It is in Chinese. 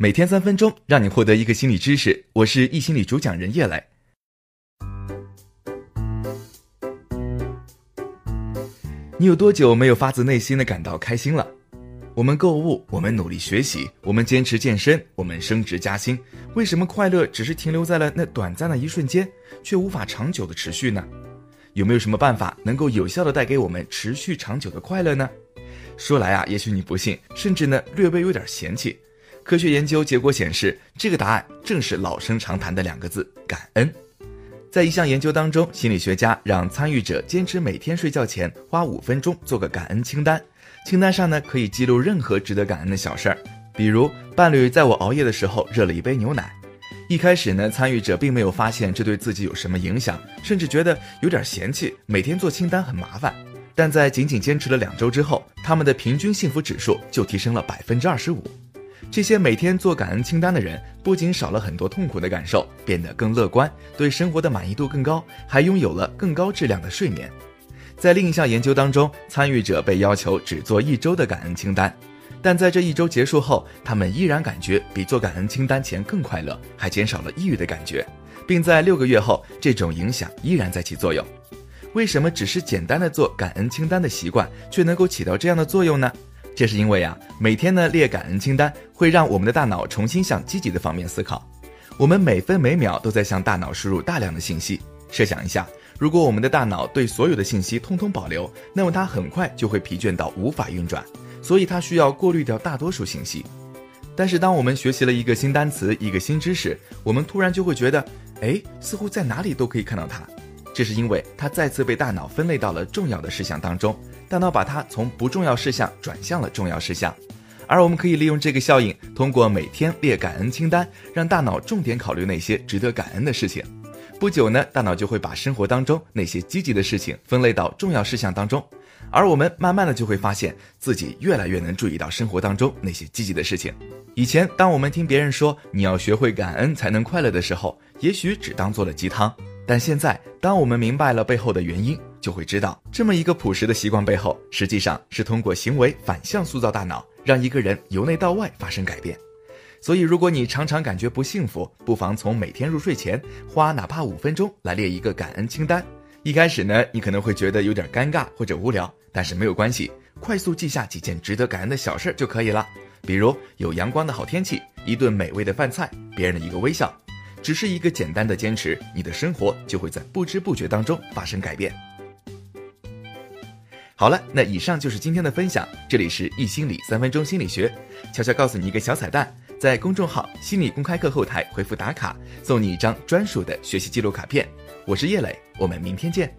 每天三分钟，让你获得一个心理知识。我是易心理主讲人叶磊。你有多久没有发自内心的感到开心了？我们购物，我们努力学习，我们坚持健身，我们升职加薪，为什么快乐只是停留在了那短暂的一瞬间，却无法长久的持续呢？有没有什么办法能够有效的带给我们持续长久的快乐呢？说来啊，也许你不信，甚至呢略微有点嫌弃。科学研究结果显示，这个答案正是老生常谈的两个字——感恩。在一项研究当中，心理学家让参与者坚持每天睡觉前花五分钟做个感恩清单，清单上呢可以记录任何值得感恩的小事儿，比如伴侣在我熬夜的时候热了一杯牛奶。一开始呢，参与者并没有发现这对自己有什么影响，甚至觉得有点嫌弃，每天做清单很麻烦。但在仅仅坚持了两周之后，他们的平均幸福指数就提升了百分之二十五。这些每天做感恩清单的人，不仅少了很多痛苦的感受，变得更乐观，对生活的满意度更高，还拥有了更高质量的睡眠。在另一项研究当中，参与者被要求只做一周的感恩清单，但在这一周结束后，他们依然感觉比做感恩清单前更快乐，还减少了抑郁的感觉，并在六个月后，这种影响依然在起作用。为什么只是简单的做感恩清单的习惯，却能够起到这样的作用呢？这是因为啊，每天呢列感恩清单会让我们的大脑重新向积极的方面思考。我们每分每秒都在向大脑输入大量的信息。设想一下，如果我们的大脑对所有的信息通通保留，那么它很快就会疲倦到无法运转，所以它需要过滤掉大多数信息。但是当我们学习了一个新单词、一个新知识，我们突然就会觉得，哎，似乎在哪里都可以看到它。这是因为它再次被大脑分类到了重要的事项当中。大脑把它从不重要事项转向了重要事项，而我们可以利用这个效应，通过每天列感恩清单，让大脑重点考虑那些值得感恩的事情。不久呢，大脑就会把生活当中那些积极的事情分类到重要事项当中，而我们慢慢的就会发现自己越来越能注意到生活当中那些积极的事情。以前，当我们听别人说你要学会感恩才能快乐的时候，也许只当做了鸡汤。但现在，当我们明白了背后的原因，就会知道，这么一个朴实的习惯背后，实际上是通过行为反向塑造大脑，让一个人由内到外发生改变。所以，如果你常常感觉不幸福，不妨从每天入睡前花哪怕五分钟来列一个感恩清单。一开始呢，你可能会觉得有点尴尬或者无聊，但是没有关系，快速记下几件值得感恩的小事就可以了。比如有阳光的好天气，一顿美味的饭菜，别人的一个微笑。只是一个简单的坚持，你的生活就会在不知不觉当中发生改变。好了，那以上就是今天的分享。这里是易心理三分钟心理学，悄悄告诉你一个小彩蛋，在公众号“心理公开课”后台回复打卡，送你一张专属的学习记录卡片。我是叶磊，我们明天见。